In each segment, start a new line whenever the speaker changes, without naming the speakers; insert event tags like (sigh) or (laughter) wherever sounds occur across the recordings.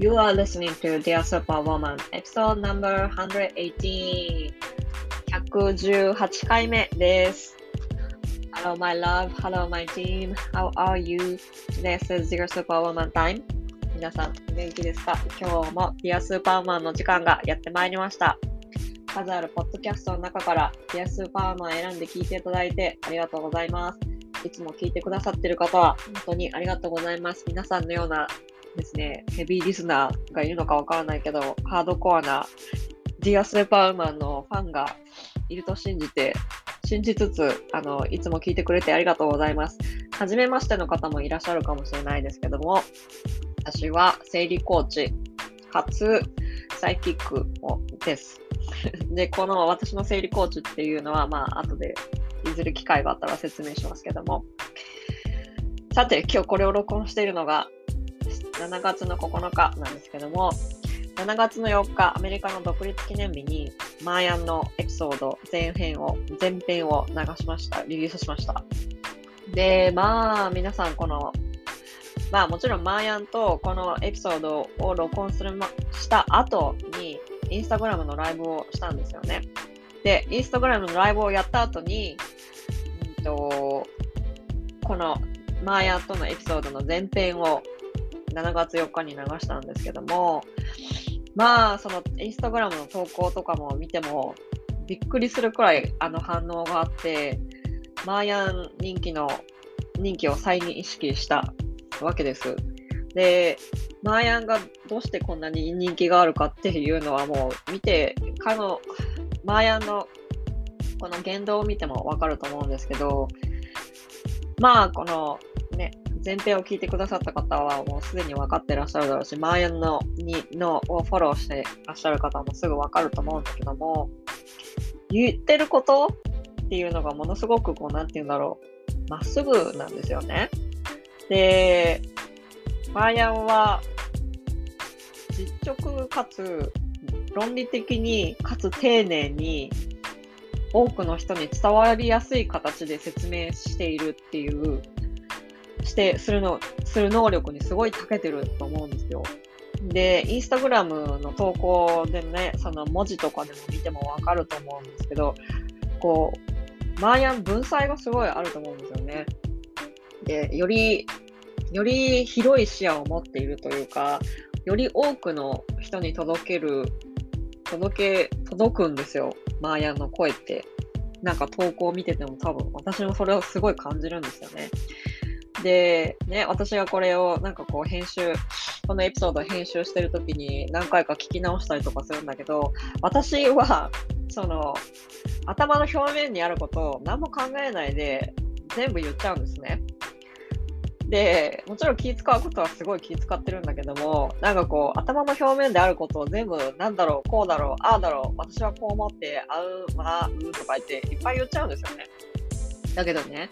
You are listening to Dear Superwoman episode number 118 118回目です。Hello my love, hello my team, how are you? This is Dear Superwoman time. 皆さん元気ですか今日も Dear Superwoman の時間がやってまいりました。数あるポッドキャストの中から Dear Superwoman を選んで聞いていただいてありがとうございます。いつも聞いてくださっている方は本当にありがとうございます。皆さんのようなですね、ヘビーリスナーがいるのかわからないけど、ハードコアなディアスレパーマンのファンがいると信じて、信じつつ、あの、いつも聞いてくれてありがとうございます。はじめましての方もいらっしゃるかもしれないですけども、私は生理コーチ、初サイキックをです。(laughs) で、この私の生理コーチっていうのは、まあ、後でいずれ機会があったら説明しますけども。さて、今日これを録音しているのが、7月の9日なんですけども、7月の4日、アメリカの独立記念日に、マーヤンのエピソード前編を、前編を流しました。リリースしました。で、まあ、皆さん、この、まあ、もちろん、マーヤンとこのエピソードを録音する、ま、した後に、インスタグラムのライブをしたんですよね。で、インスタグラムのライブをやった後に、うんと、このマーヤンとのエピソードの前編を7月4日に流したんですけども、まあ、そのインスタグラムの投稿とかも見ても、びっくりするくらいあの反応があって、マーヤン人気の、人気を再認識したわけです。で、マーヤンがどうしてこんなに人気があるかっていうのはもう見て、かの、マーヤンのこの言動を見てもわかると思うんですけど、まあ、このね、前編を聞いてくださった方はもうすでに分かってらっしゃるだろうし、マーヤンのにのをフォローしてらっしゃる方もすぐ分かると思うんだけども、言ってることっていうのがものすごくこう、なんて言うんだろう、まっすぐなんですよね。で、マーヤンは実直かつ論理的にかつ丁寧に多くの人に伝わりやすい形で説明しているっていうしてするのする能力にすごい長けてると思うんですよ。で、インスタグラムの投稿でね、その文字とかでも見てもわかると思うんですけど、こう、マーヤン文才がすごいあると思うんですよね。で、より、より広い視野を持っているというか、より多くの人に届ける、届け、届くんですよ。マーヤンの声って。なんか投稿を見てても多分私もそれをすごい感じるんですよね。で、ね、私がこれをなんかこう編集、このエピソードを編集してるときに何回か聞き直したりとかするんだけど、私は、その、頭の表面にあることを何も考えないで全部言っちゃうんですね。で、もちろん気使うことはすごい気使ってるんだけども、なんかこう、頭の表面であることを全部、なんだろう、こうだろう、ああだろう、私はこう思って、あう、まあ、うとか言っていっぱい言っちゃうんですよね。だけどね、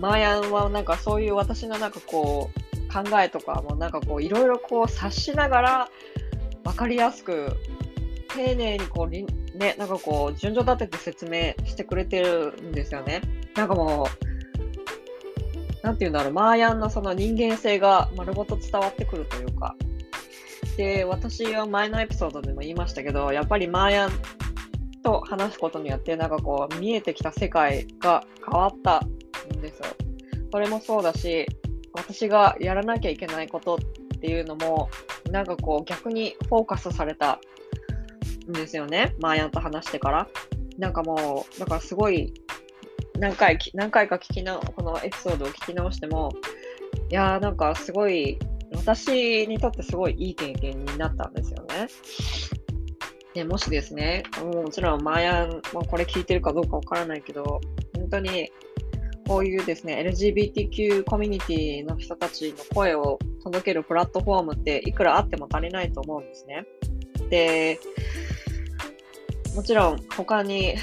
マーヤンはなんかそういう私のなんかこう、考えとかもなんかこう、いろいろこう察しながら、わかりやすく、丁寧にこう、ね、なんかこう、順序立てて説明してくれてるんですよね。なんかもう、なんていうんだろう、マーヤンのその人間性が丸ごと伝わってくるというか。で、私は前のエピソードでも言いましたけど、やっぱりマーヤンと話すことによって、なんかこう、見えてきた世界が変わったんですよ。それもそうだし、私がやらなきゃいけないことっていうのも、なんかこう、逆にフォーカスされたんですよね。マーヤンと話してから。なんかもう、だからすごい、何回、何回か聞きな、このエピソードを聞き直しても、いやーなんかすごい、私にとってすごいいい経験になったんですよね。でもしですね、もちろんマーヤンもこれ聞いてるかどうかわからないけど、本当にこういうですね、LGBTQ コミュニティの人たちの声を届けるプラットフォームっていくらあっても足りないと思うんですね。で、もちろん他に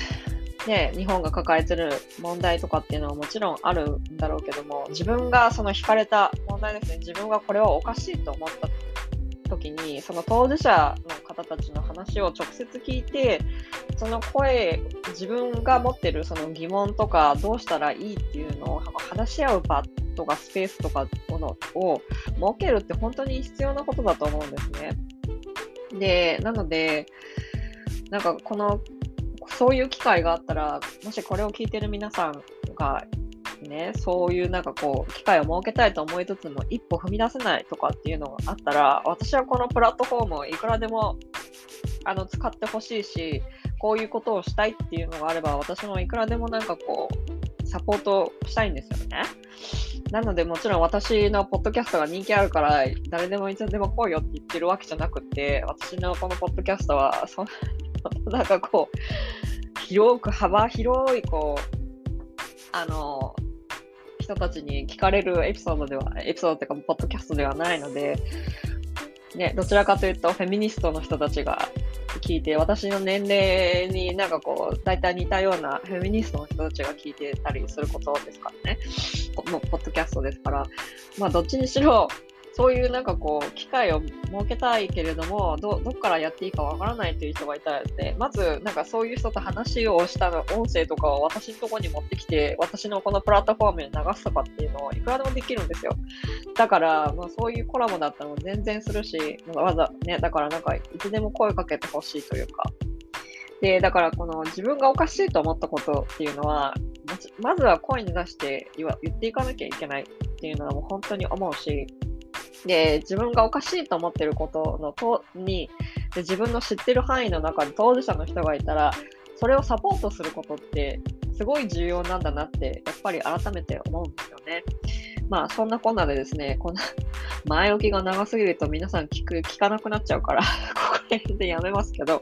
ね、日本が抱えてる問題とかっていうのはもちろんあるんだろうけども、自分がその惹かれた問題ですね、自分がこれはおかしいと思った時に、その当事者の方たちの話を直接聞いて、その声、自分が持ってるその疑問とか、どうしたらいいっていうのを話し合う場とかスペースとかものを設けるって本当に必要なことだと思うんですね。で、なので、なんかこの、そういう機会があったら、もしこれを聞いてる皆さんがね、そういうなんかこう、機会を設けたいと思いつつも、一歩踏み出せないとかっていうのがあったら、私はこのプラットフォームをいくらでもあの使ってほしいし、こういうことをしたいっていうのがあれば、私もいくらでもなんかこう、サポートしたいんですよね。なので、もちろん私のポッドキャストが人気あるから、誰でもいつでも来いよって言ってるわけじゃなくて、私のこのポッドキャストは、そんなんかこう、広く幅広い、こう、あの、人たちに聞かれるエピソードでは、エピソードというか、ポッドキャストではないので、ね、どちらかというと、フェミニストの人たちが聞いて、私の年齢になんかこう、大体似たようなフェミニストの人たちが聞いてたりすることですからね。このポッドキャストですから、まあ、どっちにしろ、そういうなんかこう、機会を設けたいけれども、ど、どっからやっていいかわからないという人がいたらですね、まず、なんかそういう人と話をしたの音声とかを私のとこに持ってきて、私のこのプラットフォームに流すとかっていうのをいくらでもできるんですよ。だから、まあそういうコラボだったら全然するし、わざね、だからなんかいつでも声かけてほしいというか。で、だからこの自分がおかしいと思ったことっていうのは、まずは声に出して言っていかなきゃいけないっていうのはもう本当に思うし、で、自分がおかしいと思ってることのとにで、自分の知ってる範囲の中に当事者の人がいたら、それをサポートすることってすごい重要なんだなって、やっぱり改めて思うんですよね。まあ、そんなこんなでですね、こんな前置きが長すぎると皆さん聞く、聞かなくなっちゃうからここら辺でやめますけど、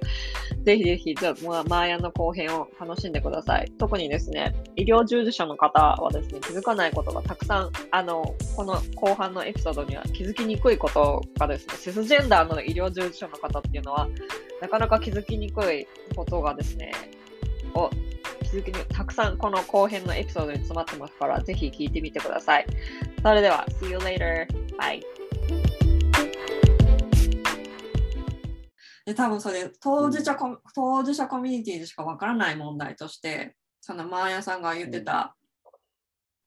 ぜひぜひ、じゃあ、まあ、マーヤの後編を楽しんでください。特にですね、医療従事者の方はですね、気づかないことがたくさん、あの、この後半のエピソードには気づきにくいことがですね、シスジェンダーの医療従事者の方っていうのは、なかなか気づきにくいことがですね、を気づきにたくさんこの後編のエピソードに詰まってますから、ぜひ聞いてみてください。それでは、See you later. Bye. で多分それ当事者コ、当事者コミュニティでしかわからない問題としてそのマーヤさんが言ってた、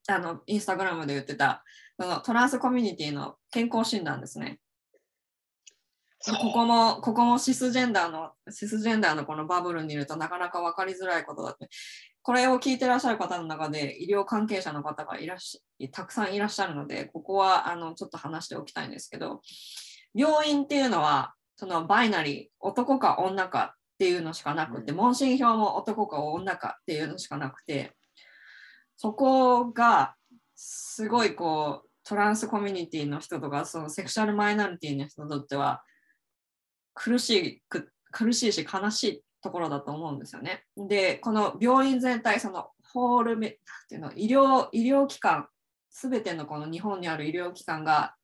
あのインスタグラムで言ってたそのトランスコミュニティの健康診断ですね。ここも、ここもシスジェンダーの、シスジェンダーのこのバブルにいるとなかなか分かりづらいことだって。これを聞いてらっしゃる方の中で医療関係者の方がいらっしたくさんいらっしゃるので、ここはあのちょっと話しておきたいんですけど、病院っていうのは、そのバイナリー、男か女かっていうのしかなくて、問診票も男か女かっていうのしかなくて、そこがすごいこう、トランスコミュニティの人とか、そのセクシャルマイノリティの人にとっては、苦しい苦しいし悲しいところだと思うんですよね。で、この病院全体、そのホールメ、っていうの、医療医療機関、すべてのこの日本にある医療機関が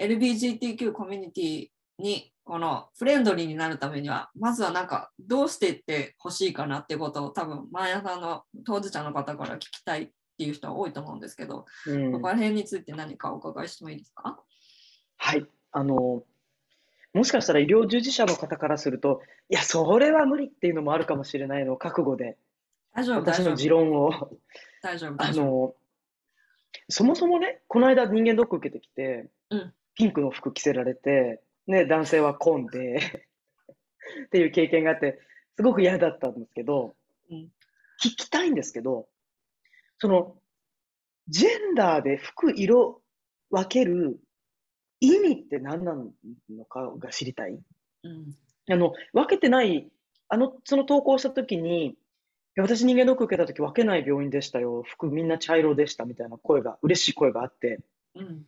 LBGTQ コミュニティにこのフレンドリーになるためには、まずはなんかどうしていってほしいかなっていうことを多分、前田さんの当事者の方から聞きたいっていう人は多いと思うんですけど、うん、ここら辺について何かお伺いしてもいいですか？
はい、あのもしかしたら医療従事者の方からすると、いや、それは無理っていうのもあるかもしれないのを覚悟で、私の持論を。
大丈夫
あの、そもそもね、この間人間ドック受けてきて、うん、ピンクの服着せられて、ね、男性は混んで (laughs) っていう経験があって、すごく嫌だったんですけど、うん、聞きたいんですけど、その、ジェンダーで服色分ける意味って何なのかが知りたい。うん、あの分けてない、あのその投稿したときに、私人間ドック受けたとき分けない病院でしたよ、服みんな茶色でしたみたいな声が、嬉しい声があって、うん、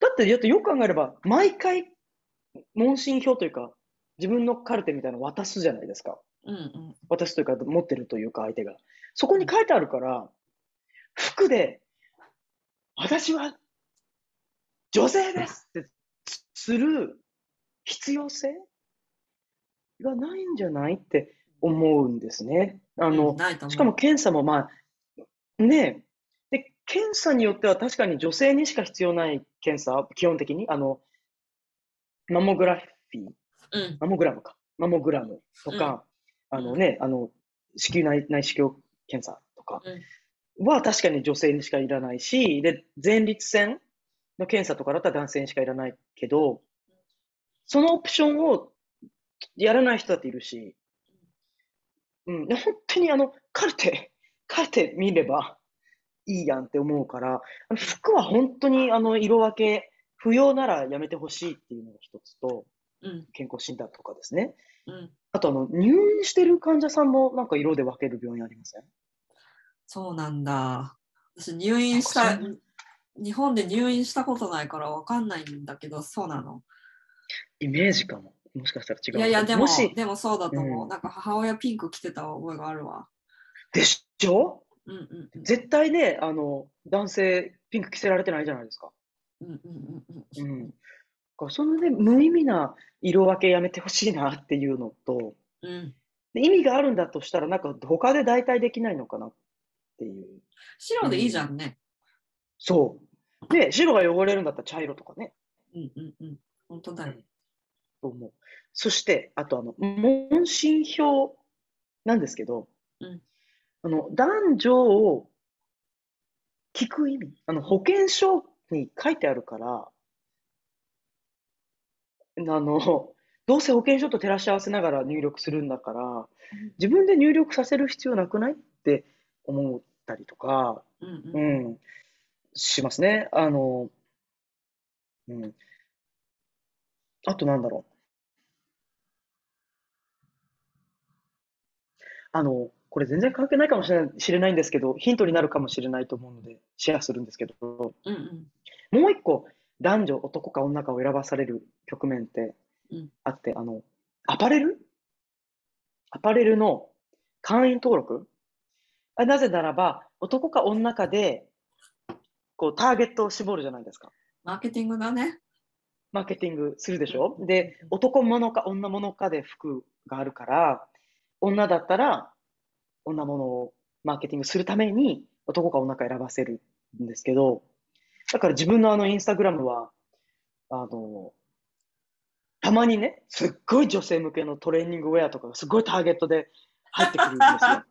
だってよく考えれば、毎回、問診票というか、自分のカルテみたいなの渡すじゃないですか。うんうん、渡すというか、持ってるというか、相手が。そこに書いてあるから、服で、私は女性ですってする必要性がないんじゃないって思うんですね。あの、うん、しかも検査もまあ、ねで、検査によっては確かに女性にしか必要ない検査、基本的に、あの、マモグラフィー、うん、マモグラムか、マモグラムとか、うん、あのね、あの、子宮内内視鏡検査とか、は確かに女性にしかいらないし、で、前立腺の検査とかだったら男性にしかいらないけど、そのオプションをやらない人だっているし、うん、本当にあの、カルテ、カルテ見ればいいやんって思うから、服は本当にあの、色分け、不要ならやめてほしいっていうのが一つと、
うん、
健康診断とかですね。
うん、
あとあの、入院してる患者さんもなんか色で分ける病院ありません？
そうなんだ。私入院した、日本で入院したことないから分かんないんだけど、そうなの。
イメージかも。もしかしたら違う。
いやいや、でも、でもそうだと思う、うん、なんか母親ピンク着てた覚えがあるわ。
でしょ、
うんうんうん、
絶対ね、あの、男性ピンク着せられてないじゃないですか。
うんうんうんうん。うん
そのね、無意味な色分けやめてほしいなっていうのと、
うん、
意味があるんだとしたら、なんか他で代替できないのかなっていう。
白でいいじゃんね。うん、
そう。で、白が汚れるんだったら茶色とかね。
うんうんうん。本当だよ。
と思う。そして、あとあの、問診票なんですけど、
うん、
あの、男女を聞く意味、あの、保険証に書いてあるから、あの、(laughs) どうせ保険証と照らし合わせながら入力するんだから、自分で入力させる必要なくないって思ったりとか、
うん、うん、
うん、しますね。あの、うん。あとなんだろう。あの、これ全然関係ないかもしれない知れないんですけど、ヒントになるかもしれないと思うので、シェアするんですけど、
うんうん、
もう一個、男女、男か女かを選ばされる局面ってあって、うん、あの、アパレル？アパレルの会員登録？なぜならば、男か女かで、こう、ターゲットを絞るじゃないですか。
マーケティングだね。
マーケティングするでしょ？で、男物か女物かで服があるから、女だったら女物をマーケティングするために男か女か選ばせるんですけど、だから自分のあのインスタグラムは、あの、たまにね、すっごい女性向けのトレーニングウェアとかがすごいターゲットで入ってくるんですよ。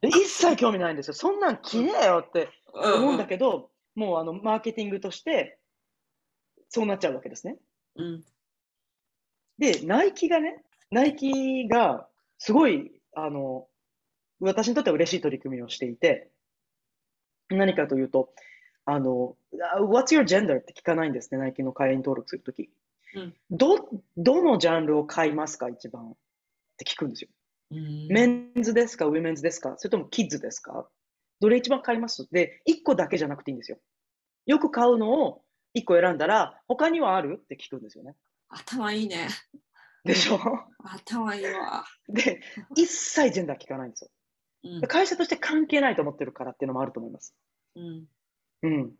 で一切興味ないんですよ。そんなん着ねえよって思うんだけど、もうあのマーケティングとしてそうなっちゃうわけですね。
うん、
で、ナイキがね、ナイキがすごい、あの、私にとっては嬉しい取り組みをしていて、何かというと、あの、What's your gender? って聞かないんですね、ナイキの会員登録するとき。
うん、
ど、どのジャンルを買いますか、一番？って聞くんですよ。メンズですか、ウィメンズですか、それともキッズですか？どれ一番買います？で、1個だけじゃなくていいんですよ。よく買うのを1個選んだら、他にはある？って聞くんですよね。
頭いいね。
でしょ？
頭いいわ。
で、一切ジェンダー聞かないんですよ。うん、会社として関係ないと思ってるからっていうのもあると思います。
うん。
うん。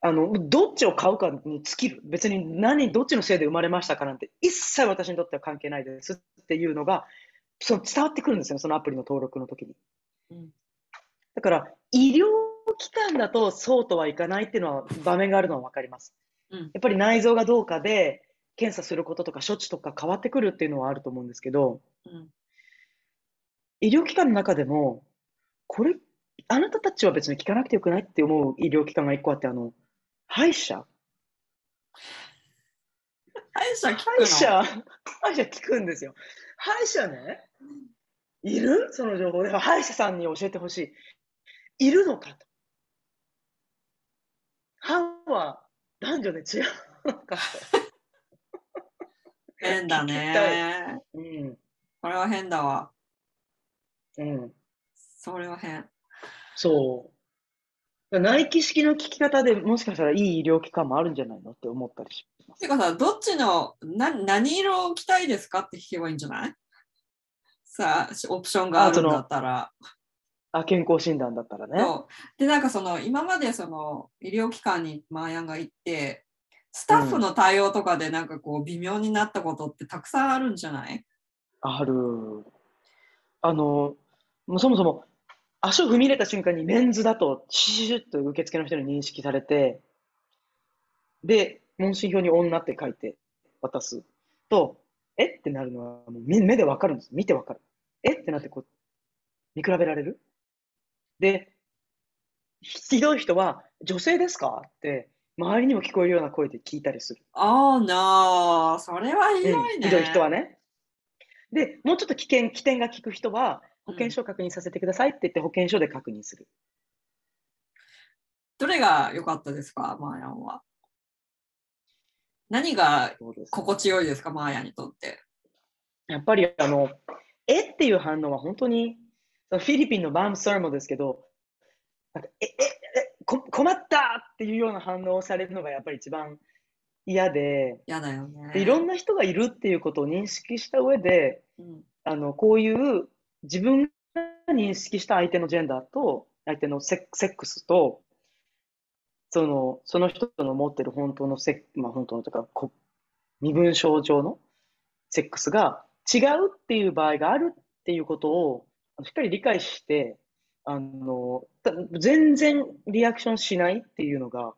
あの、どっちを買うかに尽きる。別に何、どっちのせいで生まれましたかなんて、一切私にとっては関係ないですっていうのが、その伝わってくるんですよ、そのアプリの登録の時に。
うん、
だから、医療機関だとそうとはいかないっていうのは、場面があるのは分かります。
うん、
やっぱり内臓がどうかで、検査することとか処置とか変わってくるっていうのはあると思うんですけど、
うん、
医療機関の中でも、これ、あなたたちは別に聞かなくてよくないって思う医療機関が一個あって、あの、歯医者
歯医者聞くの？
歯医者、歯医者聞くんですよ。歯医者ね、いる？その情報で。歯医者さんに教えてほしい。いるのかと。歯は男女で違うのかと。
変だね。
うん。
これは変だわ。
うん。
それは変。
そう。ナイキ式の聞き方でもしかしたらいい医療機関もあるんじゃないのって思ったりします。
てかさ、どっちのな何色を着たいですかって聞けばいいんじゃない？さあ、オプションがあるんだったら。
あ、健康診断だったらね。
で、なんかその、今までその医療機関にマーヤンが行って、スタッフの対応とかでなんかこう微妙になったことってたくさんあるんじゃない？
ある。あの、もうそもそも足を踏み入れた瞬間にメンズだとシュッと受付の人に認識されて、で、問診票に女って書いて渡すと、え？ってなるのはもう目でわかるんです。見てわかる。え？ってなってこう、見比べられる？で、ひどい人は、女性ですか？って、周りにも聞こえるような声で聞いたりする。
ああ、なあ、それはひどいね、うん、
ひどい人はね。で、もうちょっと危険、起点が効く人は、保険証確認させてくださいって言って保険証で確認する。
どれが良かったですか、マーヤンは？何が心地よいですか、マーヤにとって？
やっぱり、あの、えっていう反応は本当に、フィリピンのバームサーモですけど、なんかえ、え、え、こ困ったっていうような反応をされるのがやっぱり一番嫌で、
嫌だよね。
いろんな人がいるっていうことを認識した上で、うん、あの、こういう自分が認識した相手のジェンダーと、相手のセックスと、その、その人の持ってる本当のセッ、まあ本当のとか、身分証上のセックスが違うっていう場合があるっていうことを、しっかり理解して、あの、全然リアクションしないっていうのが、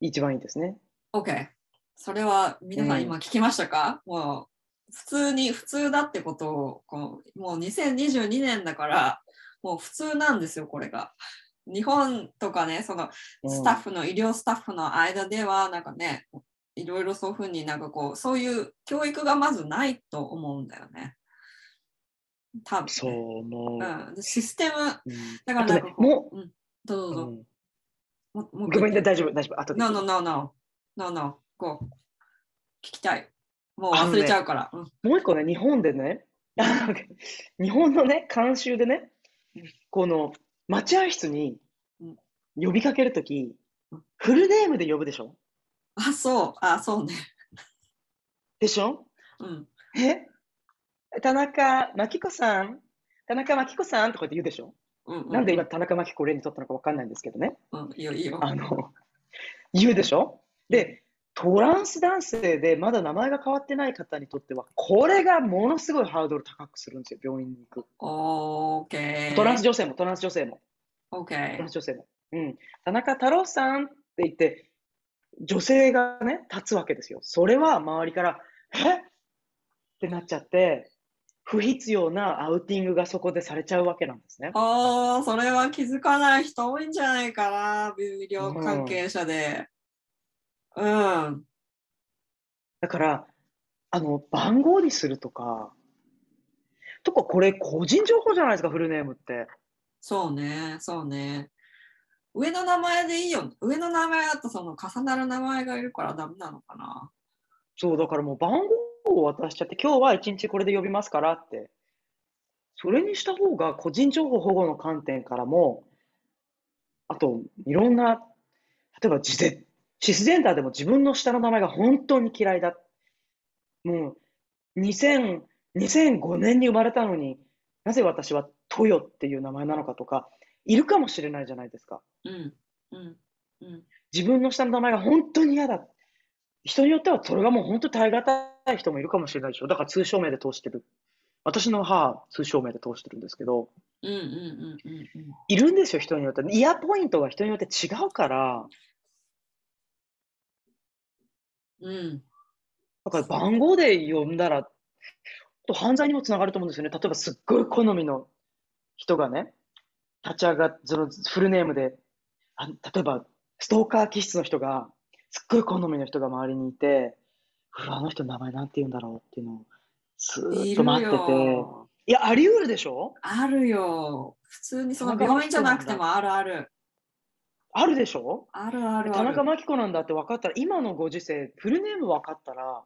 一番いいですね。
OK。それは皆さん今聞きましたか、うん、も普通に普通だってことをこうもう2022年だからもう普通なんですよこれが。日本とかねそのスタッフの、うん、医療スタッフの間ではなんかねいろいろそういうふうになんかこうそういう教育がまずないと思うんだよね。多分、ね、
そう思
う、うん、システム、うん、だからなんかこう、もう、うん、どうぞどうぞ。
ももごめんね、大丈夫、大丈夫。あとで。
No, no, no, no. No, no. Go. 聞きたい。もう忘れちゃうから。
ねうん、もう一個ね、日本でね、(laughs) 日本のね、慣習でね、この待合室に呼びかけるとき、フルネームで呼ぶでしょ？
あ、そう。あ、そうね。
でしょ？うん。え？田中真紀子さん？田中真紀子さんとかって言うでしょ、うんうんうん、なんで今田中真紀子を例にとったのか分かんないんですけどね。
うん、いいよいいよ。
あの、言うでしょ？で、トランス男性でまだ名前が変わってない方にとっては、これがものすごいハードル高くするんですよ、病院に行く。
オーケー。
トランス女性も、トランス女性も。
オーケー。
トランス女性も。うん。田中太郎さんって言って、女性がね、立つわけですよ。それは周りから、え？ってなっちゃって、不必要なアウティングがそこでされちゃうわけなんですね。
ああ、それは気づかない人多いんじゃないかな、医療関係者で。うん。うん、
だから、あの、番号にするとか、とか、これ個人情報じゃないですか、フルネームって。
そうね、そうね。上の名前でいいよ。上の名前だとその重なる名前がいるからダメなのかな。
そう、だからもう番号を渡しちゃって、今日は一日これで呼びますからって。それにした方が個人情報保護の観点からも、あと、いろんな、例えばシスジェンダーでも自分の下の名前が本当に嫌いだ。もう、2000、2005年に生まれたのになぜ私はトヨっていう名前なのかとか、いるかもしれないじゃないですか。
うん。うん。うん、
自分の下の名前が本当に嫌だ。人によってはそれがもう本当耐え難い人もいるかもしれないでしょ。だから通称名で通してる。私の母、通称名で通してるんですけど、
うんうんうんうんうん、
いるんですよ、人によって。イヤポイントが人によって違うから。
うん。
だから番号で呼んだら、と犯罪にもつながると思うんですよね。例えばすっごい好みの人がね、立ち上がっそのフルネームで、あ例えばストーカー気質の人が、すっごい好みの人が周りにいて、あの人の名前なんて言うんだろうっていうのを、ずっと待ってて。いや、あり得るでしょ？
あるよ。普通にその病院じゃなくてもあるある。
あるでしょ？
あるある
田中真紀子なんだって分かったら、今のご時世、フルネーム分かったら、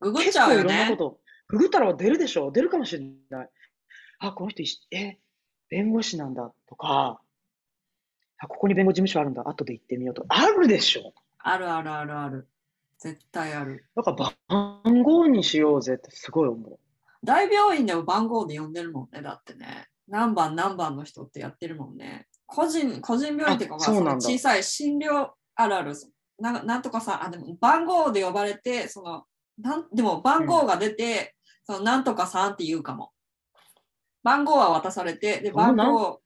ググっちゃうよね。いろんなこと、
ググったら出るでしょ？出るかもしれない。あ、この人、え、弁護士なんだとか、あ、ここに弁護事務所あるんだ、後で行ってみようと。あるでしょ？
あるあるあるある。絶対ある。
だから番号にしようぜってすごい思う。
大病院でも番号で呼んでるもんね、だってね。何番何番の人ってやってるもんね。個人、個人病院っていうか、まあ、その小さい診療あるあるな。なんとかさ、あ、でも番号で呼ばれて、その、なんでも番号が出て、うん、そのなんとかさんって言うかも。番号は渡されて、で、番号、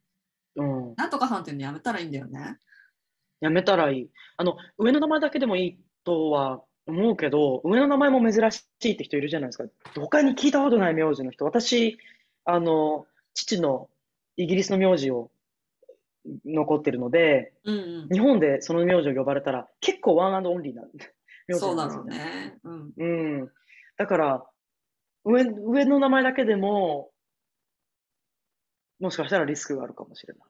うん、なんとかさんっていうのやめたらいいんだよね。
やめたらいい。あの、上の名前だけでもいいとは思うけど、上の名前も珍しいって人いるじゃないですか。他に聞いたことない名字の人。私、あの、父のイギリスの名字を残ってるので、うんうん、日本でその名字を呼ばれたら結構ワンアンドオンリーな
名字なんですよね。そうね。うん。
うん、だから上、上の名前だけでも、もしかしたらリスクがあるかもしれない。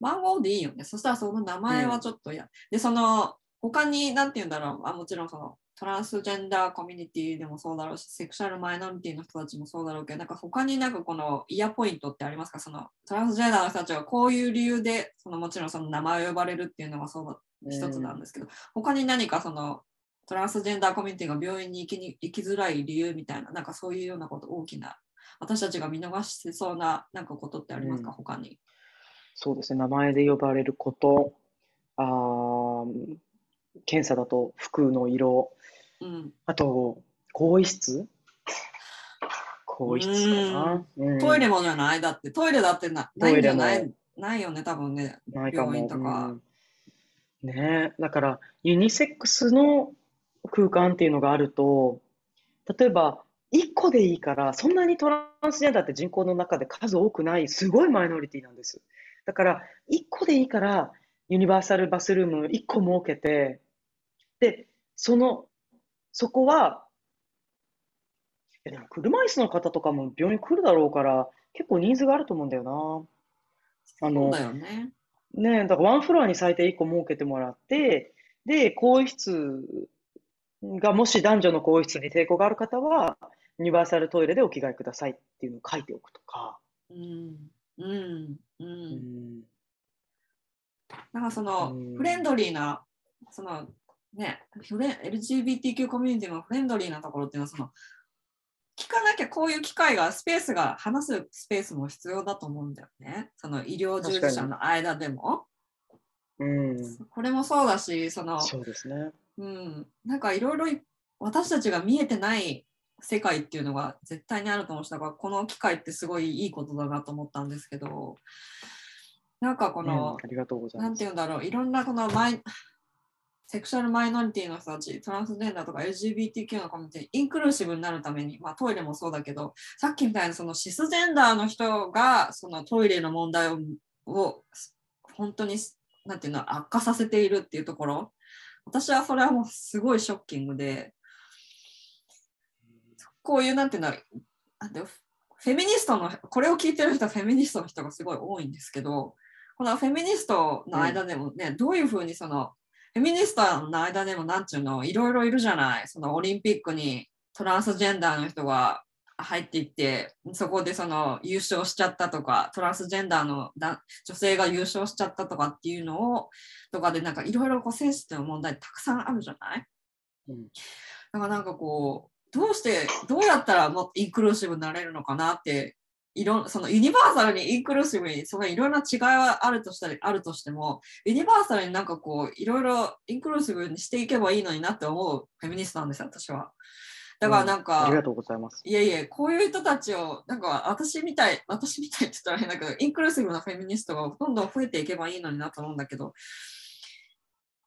番号でいいよね。そしたらその名前はちょっとや、うん、で、その、他に、なんて言うんだろう、あもちろんその、トランスジェンダーコミュニティでもそうだろうし、セクシャルマイノリティの人たちもそうだろうけど、なんか他になんかこのイヤーポイントってありますか？そのトランスジェンダーの人たちはこういう理由で、そのもちろんその名前を呼ばれるっていうのがそう一つなんですけど、他に何かそのトランスジェンダーコミュニティが病院に行きに行きづらい理由みたいな、なんかそういうようなこと、大きな、私たちが見逃してそうななんかことってありますか、うん、他に。
そうですね、名前で呼ばれること、あ検査だと服の色、うん、あと、更衣室？更衣室かな、
うん、トイレもじゃない？だって、トイレだってなないんじゃない？ないよね、多分ね、病院とか。
ね。だから、ユニセックスの空間っていうのがあると、例えば、1個でいいから、そんなにトランスジェンダーって人口の中で数多くない、すごいマイノリティなんです。だから、1個でいいから、ユニバーサルバスルーム1個設けて、で、その、そこは、でも車椅子の方とかも病院来るだろうから、結構ニーズがあると思うんだよ
な。あの、だよね。
ねだからワンフロアに最低1個設けてもらって、で、更衣室がもし男女の更衣室に抵抗がある方は、ユニバーサルトイレでお着替えくださいっていうのを書いておくとか。うん。うん。
うん。なんかその、フレンドリーな、その、ね、LGBTQ コミュニティのフレンドリーなところっていうのは、その、聞かなきゃこういう機会が、スペースが、話すスペースも必要だと思うんだよね。その医療従事者の間でも。うん、これもそうだし、その、
そうですね。
うん、なんかいろいろ私たちが見えてない世界っていうのが絶対にあると思うしだからこの機会ってすごいいいことだなと思ったんですけどなんかこの、
うん、ありがとうござい
ます。なんて言うんだろういろんなこのマイセクシャルマイノリティの人たち、トランスジェンダーとか LGBTQ のコミュニティ、インクルーシブになるために、まあ、トイレもそうだけど、さっきみたいなそのシスジェンダーの人がそのトイレの問題をを本当になんていうの悪化させているっていうところ。私はそれはもうすごいショッキングで、こういうなんていうんだろう、フェミニストの、これを聞いてる人はフェミニストの人がすごい多いんですけど、このフェミニストの間でもね、うん、どういうふうにその、フェミニストの間でもなんちゅうの、いろいろいるじゃない。そのオリンピックにトランスジェンダーの人が入っていってそこでその優勝しちゃったとかトランスジェンダーの女性が優勝しちゃったとかっていうのをとかでなんかいろいろこうセンシティブな問題たくさんあるじゃない、うん、だからなんかこうどうしてどうやったらもっとインクルーシブになれるのかなっていろそのユニバーサルにインクルーシブにそのいろんな違いはあるとしたりあるとしてもユニバーサルになんかこういろいろインクルーシブにしていけばいいのになって思うフェミニストなんですよ私は。だからなんか、
うん、ありがとうございます。
いえいえ、こういう人たちを、なんか私みたい、(laughs) 私みたいって言ったら変だけど、インクルーシブなフェミニストがどんどん増えていけばいいのになと思うんだけど、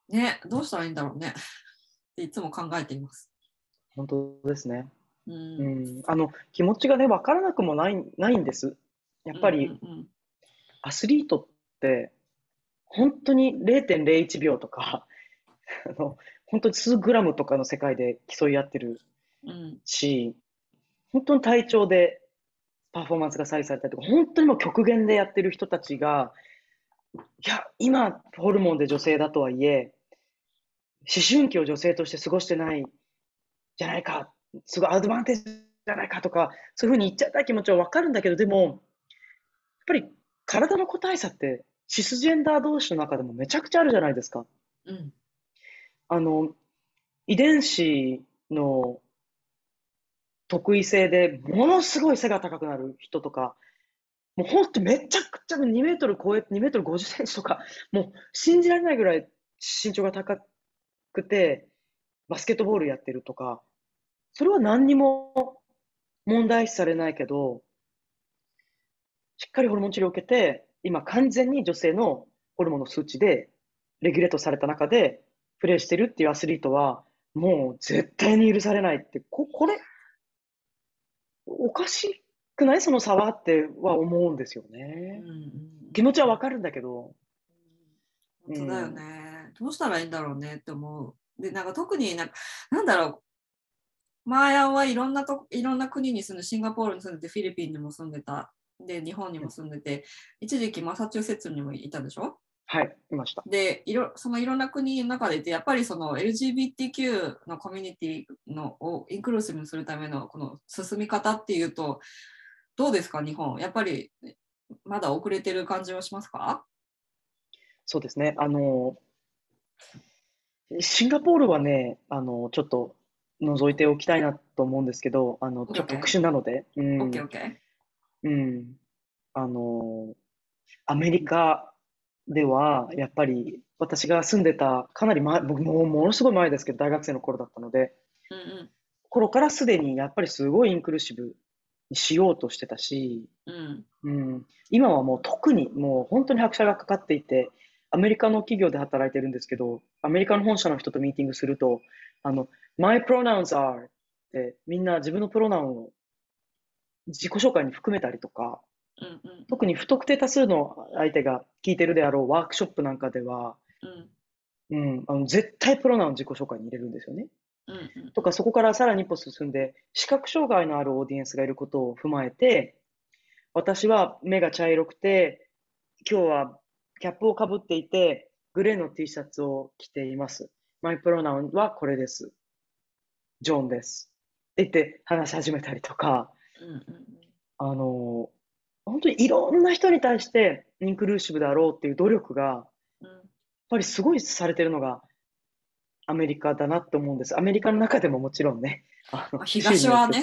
ね、どうしたらいいんだろうね。っていつも考えています。
本当ですね。うん、うん、あの気持ちがね、分からなくもないないんです。やっぱり、うんうんうん、アスリートって、本当に0.01秒とか、(laughs) あの本当に数グラムとかの世界で競い合ってるし、本当に体調でパフォーマンスが左右されたりとか、本当にもう極限でやってる人たちが、いや、今、ホルモンで女性だとはいえ、思春期を女性として過ごしてないじゃないか、すごいアドバンテージじゃないかとか、そういうふうに言っちゃった気持ちはわかるんだけど、でも、やっぱり体の個体差って、シスジェンダー同士の中でもめちゃくちゃあるじゃないですか。うん、あの、遺伝子の得意性でものすごい背が高くなる人とか、もう本当めちゃくちゃ2メートル超え、2メートル50センチとか、もう信じられないぐらい身長が高くて、バスケットボールやってるとか、それは何にも問題視されないけど、しっかりホルモン治療を受けて、今完全に女性のホルモンの数値でレギュレートされた中でプレーしてるっていうアスリートは、もう絶対に許されないって、ここれ、おかしくない？その差はっては思うんですよね。うん気持ちはわかるんだけど。
本当だよね、どうしたらいいんだろうねって思う。で、なんか特になんか、なんだろう、マーヤンはいろんなといろんな国に住んで、シンガポールに住んでて、フィリピンにも住んでた、で、日本にも住んでて、一時期マサチューセッツにもいたでしょ？
はい、いました。
で、いろそのいろんな国の中でいて、やっぱりその LGBTQ のコミュニティのをインクルーシブにするためのこの進み方っていうと、どうですか、日本。やっぱりまだ遅れてる感じはしますか？
そうですね。あの、シンガポールはね、あの、ちょっと覗いておきたいなと思うんですけど、あの、ちょっと特殊なので、
うん。
うん。あの、アメリカでは、やっぱり私が住んでた、かなり前、僕もものすごい前ですけど、大学生の頃だったので、
うんうん、
頃からすでにやっぱりすごいインクルーシブにしようとしてたし、
うん、
うん、今はもう特にもう本当に拍車がかかっていて、アメリカの企業で働いてるんですけど、アメリカの本社の人とミーティングすると、あの、My pronouns are ってみんな自分のプロナウンを自己紹介に含めたりとか、
うんうん、
特に不特定多数の相手が聞いてるであろうワークショップなんかでは、
うん、
うん、あの絶対プロナウン自己紹介に入れるんですよね。
うんうん、
とか、そこからさらに一歩進んで、視覚障害のあるオーディエンスがいることを踏まえて、私は目が茶色くて、今日はキャップをかぶっていて、グレーの T シャツを着ています。マイプロナウンはこれです。ジョーンです。って言って話し始めたりとか、
うんうん、
あの、本当にいろんな人に対してインクルーシブだろうっていう努力が、やっぱりすごいされてるのがアメリカだなって思うんです。アメリカの中でももちろんね。
あの東はね。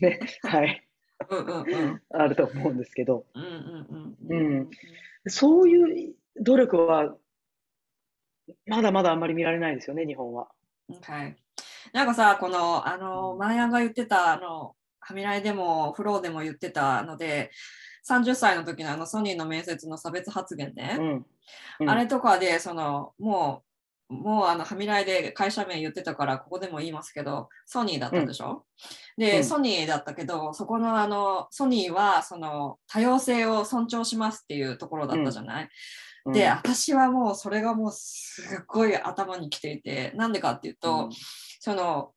ね、はい。
うんうんうん、(laughs)
あると思うんですけど、
うんうん
うん、うん、そういう努力はまだまだあんまり見られないですよね、日本は。
はい。なんかさ、この、あの、マヤが言ってた、あの、はみらいでも、フローでも言ってたので、30歳の時のあのソニーの面接の差別発言ね、
うんう
ん、あれとかで、その、もう、もうあの、はみらいで会社名言ってたから、ここでも言いますけど、ソニーだったでしょ、うん、で、うん、ソニーだったけど、そこのあの、ソニーは、その、多様性を尊重しますっていうところだったじゃない、で、私はもうそれがもうすっごい頭にきていて、なんでかっていうと、その、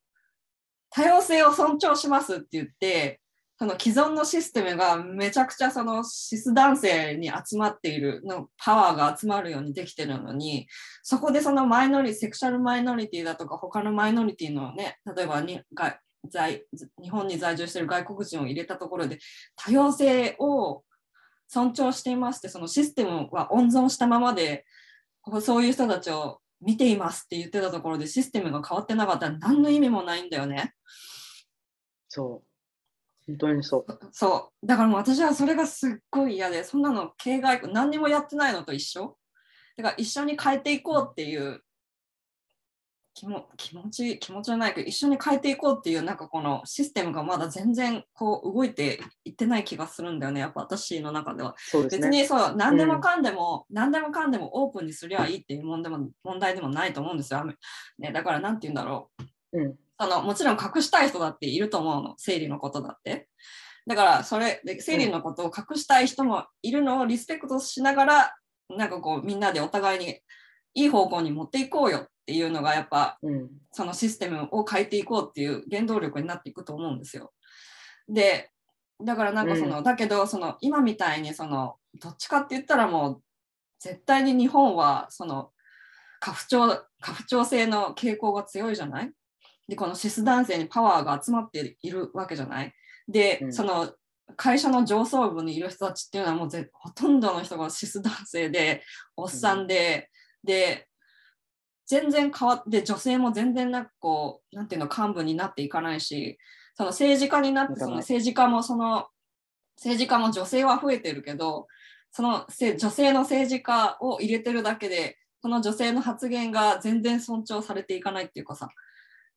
多様性を尊重しますって言って、その既存のシステムがめちゃくちゃそのシス男性に集まっているのパワーが集まるようにできてるのにそこでそのマイノリセクシャルマイノリティだとか他のマイノリティのね例えばにが在日本に在住している外国人を入れたところで多様性を尊重していますってそのシステムは温存したままでそういう人たちを見ていますって言ってたところでシステムが変わってなかったら何の意味もないんだよね。
そう本当にそう。
そう。だからもう私はそれがすっごい嫌で、そんなの形骸、何にもやってないのと一緒。だから一緒に変えていこうっていう気も気持ち、気持ちはないけど、一緒に変えていこうっていう、なんかこのシステムがまだ全然こう動いていってない気がするんだよね、やっぱ私の中では。
でね、
別にそう、何でもかんでも、うん、何でもかんでもオープンにすりゃいいっていう問題も問題でもないと思うんですよ。ね、だから何て言うんだろ
う。うん
あのもちろん隠したい人だっていると思うの。生理のことだって。だからそれで生理のことを隠したい人もいるのをリスペクトしながらなんかこうみんなでお互いにいい方向に持っていこうよっていうのがやっぱ、
うん、
そのシステムを変えていこうっていう原動力になっていくと思うんですよ。でだからなんかその、うん、だけどその今みたいにそのどっちかって言ったらもう絶対に日本はその過不調過不調性の傾向が強いじゃない？で、このシス男性にパワーが集まっているわけじゃない。で、うん、その会社の上層部にいる人たちっていうのはもうぜほとんどの人がシス男性で、おっさんで、うん、で、全然変わって、女性も全然なんかこう、なんていうの、幹部になっていかないし、その政治家になって、その政治家もその、政治家も女性は増えてるけど、その女性の政治家を入れてるだけで、その女性の発言が全然尊重されていかないっていうかさ、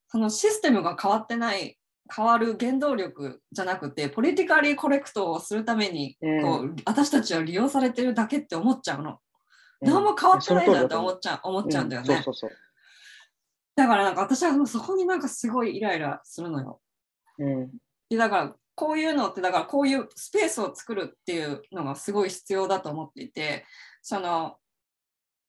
そのシステムが変わってない変わる原動力じゃなくてポリティカリーコレクトをするためにこう、うん、私たちは利用されてるだけって思っちゃうの。うん、何も変わってないじゃんって思っちゃう思っちゃうんだよね。だからなんか私はそこになんかすごいイライラするのよ。
うん、
でだからこういうのってだからこういうスペースを作るっていうのがすごい必要だと思っていてその